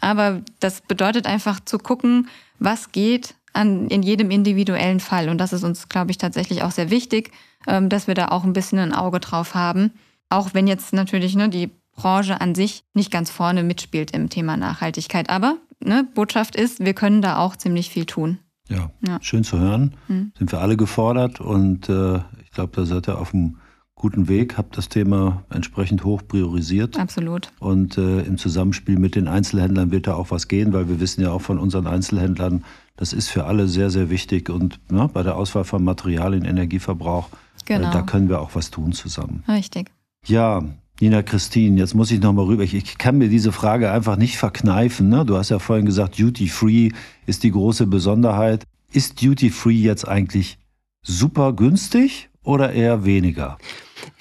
Aber das bedeutet einfach zu gucken, was geht an, in jedem individuellen Fall. Und das ist uns, glaube ich, tatsächlich auch sehr wichtig, ähm, dass wir da auch ein bisschen ein Auge drauf haben. Auch wenn jetzt natürlich ne, die Branche an sich nicht ganz vorne mitspielt im Thema Nachhaltigkeit. Aber ne, Botschaft ist, wir können da auch ziemlich viel tun. Ja, ja. schön zu hören. Mhm. Sind wir alle gefordert und äh, ich glaube, da seid ihr auf einem guten Weg, habt das Thema entsprechend hoch priorisiert. Absolut. Und äh, im Zusammenspiel mit den Einzelhändlern wird da auch was gehen, weil wir wissen ja auch von unseren Einzelhändlern, das ist für alle sehr, sehr wichtig. Und ne, bei der Auswahl von Materialien, Energieverbrauch, genau. äh, da können wir auch was tun zusammen. Richtig. Ja, Nina Christine, jetzt muss ich nochmal rüber. Ich, ich, kann mir diese Frage einfach nicht verkneifen. Ne? Du hast ja vorhin gesagt, Duty Free ist die große Besonderheit. Ist Duty Free jetzt eigentlich super günstig oder eher weniger?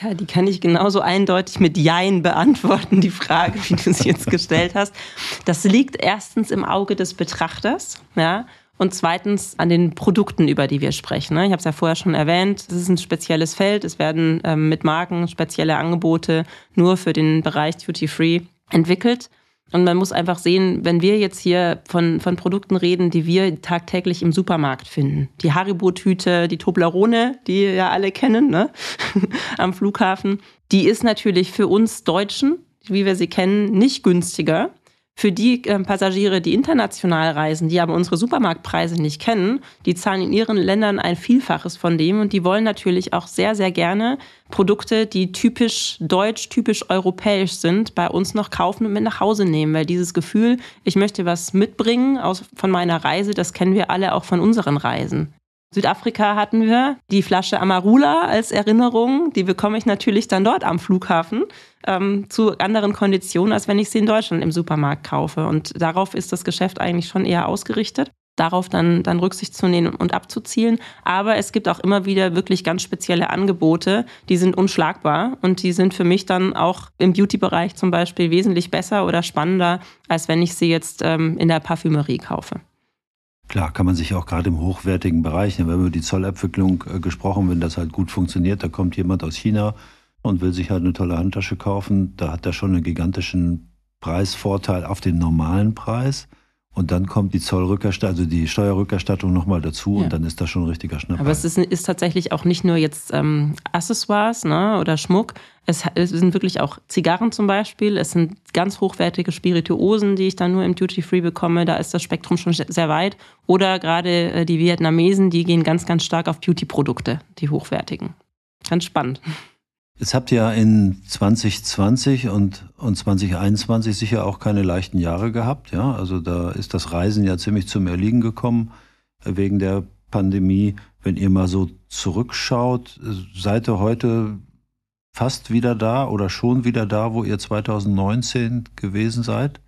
Ja, die kann ich genauso eindeutig mit Jein beantworten, die Frage, wie du sie jetzt gestellt hast. Das liegt erstens im Auge des Betrachters. Ja, und zweitens an den Produkten, über die wir sprechen. Ne? Ich habe es ja vorher schon erwähnt, es ist ein spezielles Feld. Es werden ähm, mit Marken spezielle Angebote nur für den Bereich Duty Free entwickelt. Und man muss einfach sehen, wenn wir jetzt hier von, von Produkten reden, die wir tagtäglich im Supermarkt finden. Die Haribo-Tüte, die Toblerone, die ja alle kennen, ne? am Flughafen, die ist natürlich für uns Deutschen, wie wir sie kennen, nicht günstiger für die äh, Passagiere, die international reisen, die aber unsere Supermarktpreise nicht kennen, die zahlen in ihren Ländern ein Vielfaches von dem und die wollen natürlich auch sehr, sehr gerne Produkte, die typisch deutsch, typisch europäisch sind, bei uns noch kaufen und mit nach Hause nehmen, weil dieses Gefühl, ich möchte was mitbringen aus, von meiner Reise, das kennen wir alle auch von unseren Reisen. Südafrika hatten wir die Flasche Amarula als Erinnerung. Die bekomme ich natürlich dann dort am Flughafen ähm, zu anderen Konditionen, als wenn ich sie in Deutschland im Supermarkt kaufe. Und darauf ist das Geschäft eigentlich schon eher ausgerichtet, darauf dann, dann Rücksicht zu nehmen und abzuzielen. Aber es gibt auch immer wieder wirklich ganz spezielle Angebote, die sind unschlagbar und die sind für mich dann auch im Beauty-Bereich zum Beispiel wesentlich besser oder spannender, als wenn ich sie jetzt ähm, in der Parfümerie kaufe. Klar, kann man sich auch gerade im hochwertigen Bereich, ne, wenn wir über die Zollabwicklung äh, gesprochen, wenn das halt gut funktioniert, da kommt jemand aus China und will sich halt eine tolle Handtasche kaufen, da hat er schon einen gigantischen Preisvorteil auf den normalen Preis. Und dann kommt die Zollrückerstattung, also die Steuerrückerstattung nochmal dazu Ja. und dann ist das schon ein richtiger Schnapp. Aber es ist, ist tatsächlich auch nicht nur jetzt ähm, Accessoires ne, oder Schmuck. Es, es sind wirklich auch Zigarren zum Beispiel. Es sind ganz hochwertige Spirituosen, die ich dann nur im Duty Free bekomme. Da ist das Spektrum schon sehr weit. Oder gerade äh, die Vietnamesen, die gehen ganz, ganz stark auf Beauty-Produkte, die hochwertigen. Ganz spannend. Jetzt habt ihr ja in 2020 und, und 2021 sicher auch keine leichten Jahre gehabt. Ja? Also da ist das Reisen ja ziemlich zum Erliegen gekommen äh, wegen der Pandemie. Wenn ihr mal so zurückschaut, äh, seid ihr heute fast wieder da oder schon wieder da, wo ihr 2019 gewesen seid?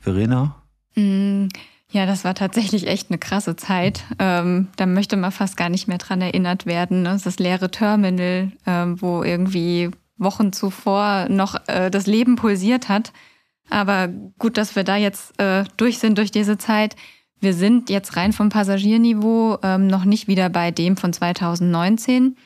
Verena? Mm, Ja, das war tatsächlich echt eine krasse Zeit. Ähm, da möchte man fast gar nicht mehr dran erinnert werden. ne? Das leere Terminal, ähm, wo irgendwie Wochen zuvor noch äh, das Leben pulsiert hat. Aber gut, dass wir da jetzt äh, durch sind durch diese Zeit. Wir sind jetzt rein vom Passagierniveau ähm, noch nicht wieder bei dem von 2019.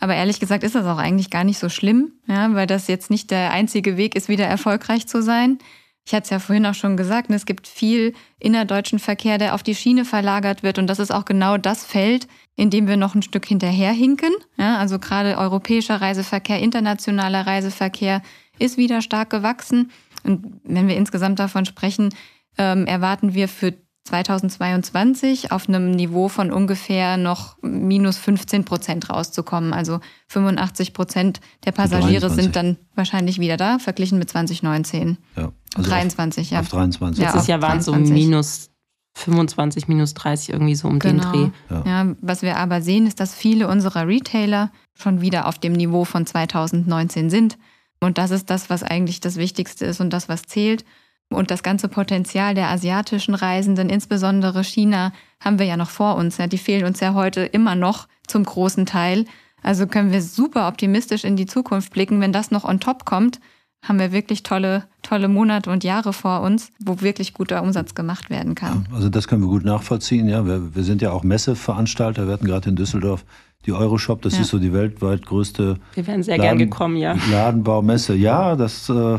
Aber ehrlich gesagt ist das auch eigentlich gar nicht so schlimm, ja, weil das jetzt nicht der einzige Weg ist, wieder erfolgreich zu sein. Ich hatte es ja vorhin auch schon gesagt, ne, es gibt viel innerdeutschen Verkehr, der auf die Schiene verlagert wird. Und das ist auch genau das Feld, in dem wir noch ein Stück hinterherhinken. Ja, also gerade europäischer Reiseverkehr, internationaler Reiseverkehr ist wieder stark gewachsen. Und wenn wir insgesamt davon sprechen, ähm, erwarten wir für 2022 auf einem Niveau von ungefähr noch minus 15 Prozent rauszukommen. Also 85 Prozent der Passagiere 23. sind dann wahrscheinlich wieder da, verglichen mit 2019. Ja. 23, auf, ja. Auf 23. Ja, Letztes auf Jahr waren es so 23. minus 25, minus 30, irgendwie so um den Dreh. Genau. Ja. Ja, was wir aber sehen, ist, dass viele unserer Retailer schon wieder auf dem Niveau von 2019 sind. Und das ist das, was eigentlich das Wichtigste ist und das, was zählt. Und das ganze Potenzial der asiatischen Reisenden, insbesondere China, haben wir ja noch vor uns. Ja, die fehlen uns ja heute immer noch zum großen Teil. Also können wir super optimistisch in die Zukunft blicken. Wenn das noch on top kommt, haben wir wirklich tolle, tolle Monate und Jahre vor uns, wo wirklich guter Umsatz gemacht werden kann. Also das können wir gut nachvollziehen. Ja, wir, wir sind ja auch Messeveranstalter. Wir hatten gerade in Düsseldorf die Euroshop. Das Ja. ist so die weltweit größte Wir wären sehr gern Laden- gekommen, ja. Ladenbaumesse. Ja, das. Äh,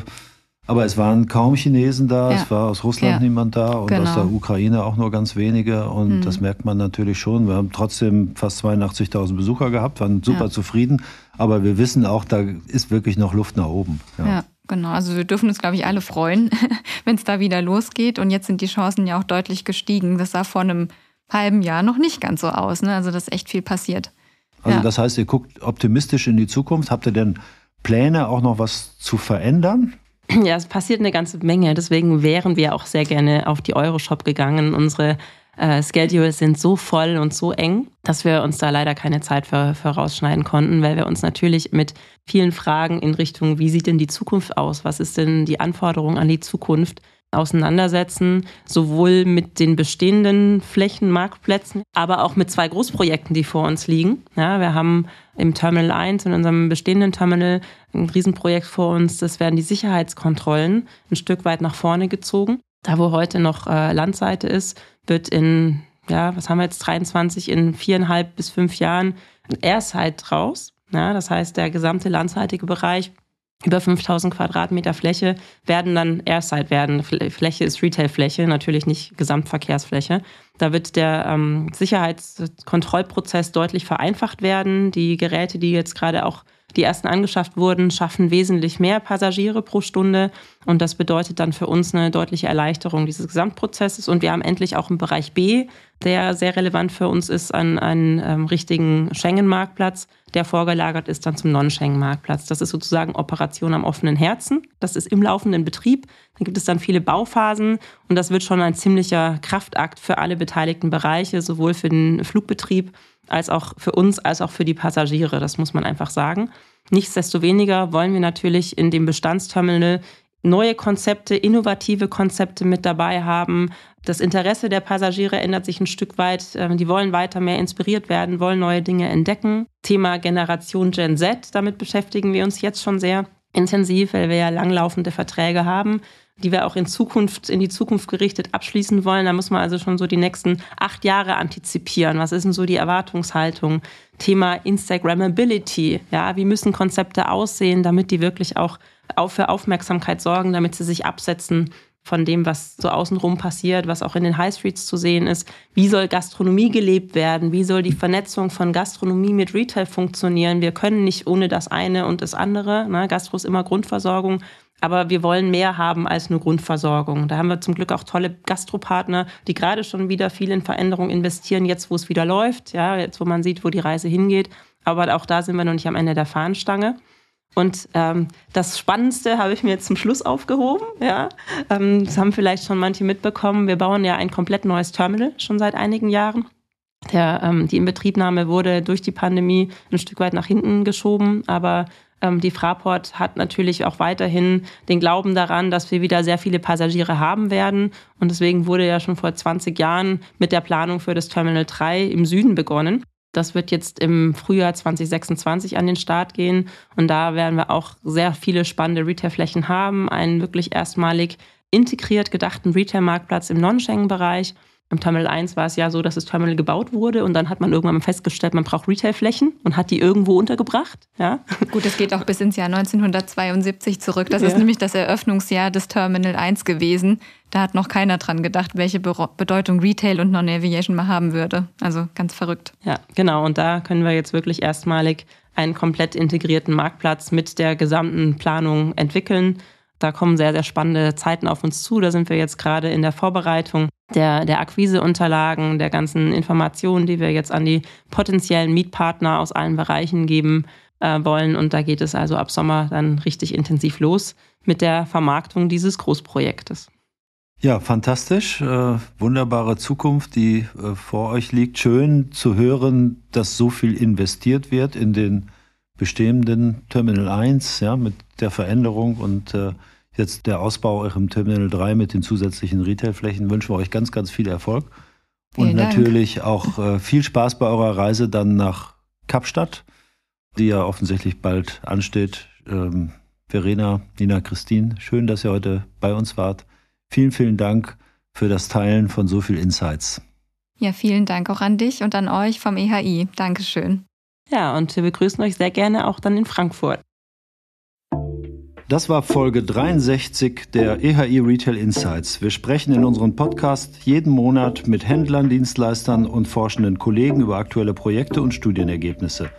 aber es waren kaum Chinesen da. Ja. Es war aus Russland Ja. niemand da und Genau. aus der Ukraine auch nur ganz wenige. Und Mhm. das merkt man natürlich schon. Wir haben trotzdem fast 82.000 Besucher gehabt, waren super Ja. zufrieden. Aber wir wissen auch, da ist wirklich noch Luft nach oben. Ja. genau. Also wir dürfen uns, glaube ich, alle freuen, wenn es da wieder losgeht. Und jetzt sind die Chancen ja auch deutlich gestiegen. Das sah vor einem halben Jahr noch nicht ganz so aus. Ne? Also dass echt viel passiert. Also Ja. das heißt, ihr guckt optimistisch in die Zukunft. Habt ihr denn Pläne, auch noch was zu verändern? Ja, es passiert eine ganze Menge. Deswegen wären wir auch sehr gerne auf die Euroshop gegangen. Unsere äh, Schedules sind so voll und so eng, dass wir uns da leider keine Zeit für, für rausschneiden konnten, weil wir uns natürlich mit vielen Fragen in Richtung, wie sieht denn die Zukunft aus? Was ist denn die Anforderung an die Zukunft? Auseinandersetzen, sowohl mit den bestehenden Flächen, Marktplätzen, aber auch mit zwei Großprojekten, die vor uns liegen. Ja, wir haben im Terminal 1, in unserem bestehenden Terminal, ein Riesenprojekt vor uns. Das werden die Sicherheitskontrollen ein Stück weit nach vorne gezogen. Da, wo heute noch äh, Landseite ist, wird in, ja, was haben wir jetzt, 23, in viereinhalb bis fünf Jahren Airside raus. Ja, das heißt, der gesamte landseitige Bereich über 5000 Quadratmeter Fläche werden dann Airside werden. Fläche ist Retailfläche, natürlich nicht Gesamtverkehrsfläche. Da wird der ähm, Sicherheitskontrollprozess deutlich vereinfacht werden. Die Geräte, die jetzt gerade auch die ersten angeschafft wurden, schaffen wesentlich mehr Passagiere pro Stunde. Und das bedeutet dann für uns eine deutliche Erleichterung dieses Gesamtprozesses. Und wir haben endlich auch im Bereich B, der sehr relevant für uns ist, einen, einen ähm, richtigen Schengen-Marktplatz, der vorgelagert ist dann zum Non-Schengen-Marktplatz. Das ist sozusagen Operation am offenen Herzen. Das ist im laufenden Betrieb. Da gibt es dann viele Bauphasen und das wird schon ein ziemlicher Kraftakt für alle beteiligten Bereiche, sowohl für den Flugbetrieb als auch für uns, als auch für die Passagiere. Das muss man einfach sagen. Nichtsdestoweniger wollen wir natürlich in dem Bestandsterminal neue Konzepte, innovative Konzepte mit dabei haben. Das Interesse der Passagiere ändert sich ein Stück weit. Ähm, Die wollen weiter mehr inspiriert werden, wollen neue Dinge entdecken. Thema Generation Gen Z, damit beschäftigen wir uns jetzt schon sehr intensiv, weil wir ja langlaufende Verträge haben, die wir auch in Zukunft, in die Zukunft gerichtet abschließen wollen. Da muss man also schon so die nächsten acht Jahre antizipieren. Was ist denn so die Erwartungshaltung? Thema Instagrammability. Ja, wie müssen Konzepte aussehen, damit die wirklich auch für Aufmerksamkeit sorgen, damit sie sich absetzen von dem, was so außenrum passiert, was auch in den High Streets zu sehen ist. Wie soll Gastronomie gelebt werden? Wie soll die Vernetzung von Gastronomie mit Retail funktionieren? Wir können nicht ohne das eine und das andere. Ne? Gastro ist immer Grundversorgung. Aber wir wollen mehr haben als nur Grundversorgung. Da haben wir zum Glück auch tolle Gastropartner, die gerade schon wieder viel in Veränderung investieren, jetzt wo es wieder läuft, ja, jetzt wo man sieht, wo die Reise hingeht. Aber auch da sind wir noch nicht am Ende der Fahnenstange. Und ähm, das Spannendste habe ich mir jetzt zum Schluss aufgehoben. Ja. Ähm, das haben vielleicht schon manche mitbekommen. Wir bauen ja ein komplett neues Terminal schon seit einigen Jahren. Der, ähm, die Inbetriebnahme wurde durch die Pandemie ein Stück weit nach hinten geschoben, aber die Fraport hat natürlich auch weiterhin den Glauben daran, dass wir wieder sehr viele Passagiere haben werden. Und deswegen wurde ja schon vor 20 Jahren mit der Planung für das Terminal 3 im Süden begonnen. Das wird jetzt im Frühjahr 2026 an den Start gehen. Und da werden wir auch sehr viele spannende Retailflächen haben. Einen wirklich erstmalig integriert gedachten Retail-Marktplatz im Non-Schengen-Bereich im Terminal 1 war es ja so, dass das Terminal gebaut wurde und dann hat man irgendwann mal festgestellt, man braucht Retailflächen und hat die irgendwo untergebracht. Ja. Gut, das geht auch bis ins Jahr 1972 zurück. Das ja. ist nämlich das Eröffnungsjahr des Terminal 1 gewesen. Da hat noch keiner dran gedacht, welche Bedeutung Retail und Non-Aviation mal haben würde. Also ganz verrückt. Ja, genau. Und da können wir jetzt wirklich erstmalig einen komplett integrierten Marktplatz mit der gesamten Planung entwickeln. Da kommen sehr, sehr spannende Zeiten auf uns zu. Da sind wir jetzt gerade in der Vorbereitung der, der Akquiseunterlagen, der ganzen Informationen, die wir jetzt an die potenziellen Mietpartner aus allen Bereichen geben äh, wollen. Und da geht es also ab Sommer dann richtig intensiv los mit der Vermarktung dieses Großprojektes. Ja, fantastisch. Äh, wunderbare Zukunft, die äh, vor euch liegt. Schön zu hören, dass so viel investiert wird in den bestehenden Terminal 1, ja, mit der Veränderung und äh, jetzt der Ausbau auch im Terminal 3 mit den zusätzlichen Retailflächen wünschen wir euch ganz, ganz viel Erfolg. Vielen und natürlich Dank. auch äh, viel Spaß bei eurer Reise dann nach Kapstadt, die ja offensichtlich bald ansteht. Ähm, Verena, Nina, Christine, schön, dass ihr heute bei uns wart. Vielen, vielen Dank für das Teilen von so viel Insights. Ja, vielen Dank auch an dich und an euch vom EHI. Dankeschön. Ja, und wir begrüßen euch sehr gerne auch dann in Frankfurt. Das war Folge 63 der EHI Retail Insights. Wir sprechen in unserem Podcast jeden Monat mit Händlern, Dienstleistern und forschenden Kollegen über aktuelle Projekte und Studienergebnisse.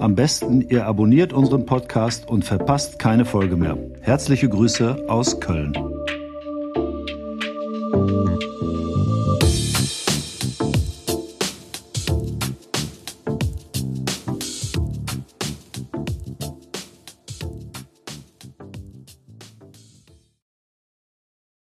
Am besten, ihr abonniert unseren Podcast und verpasst keine Folge mehr. Herzliche Grüße aus Köln.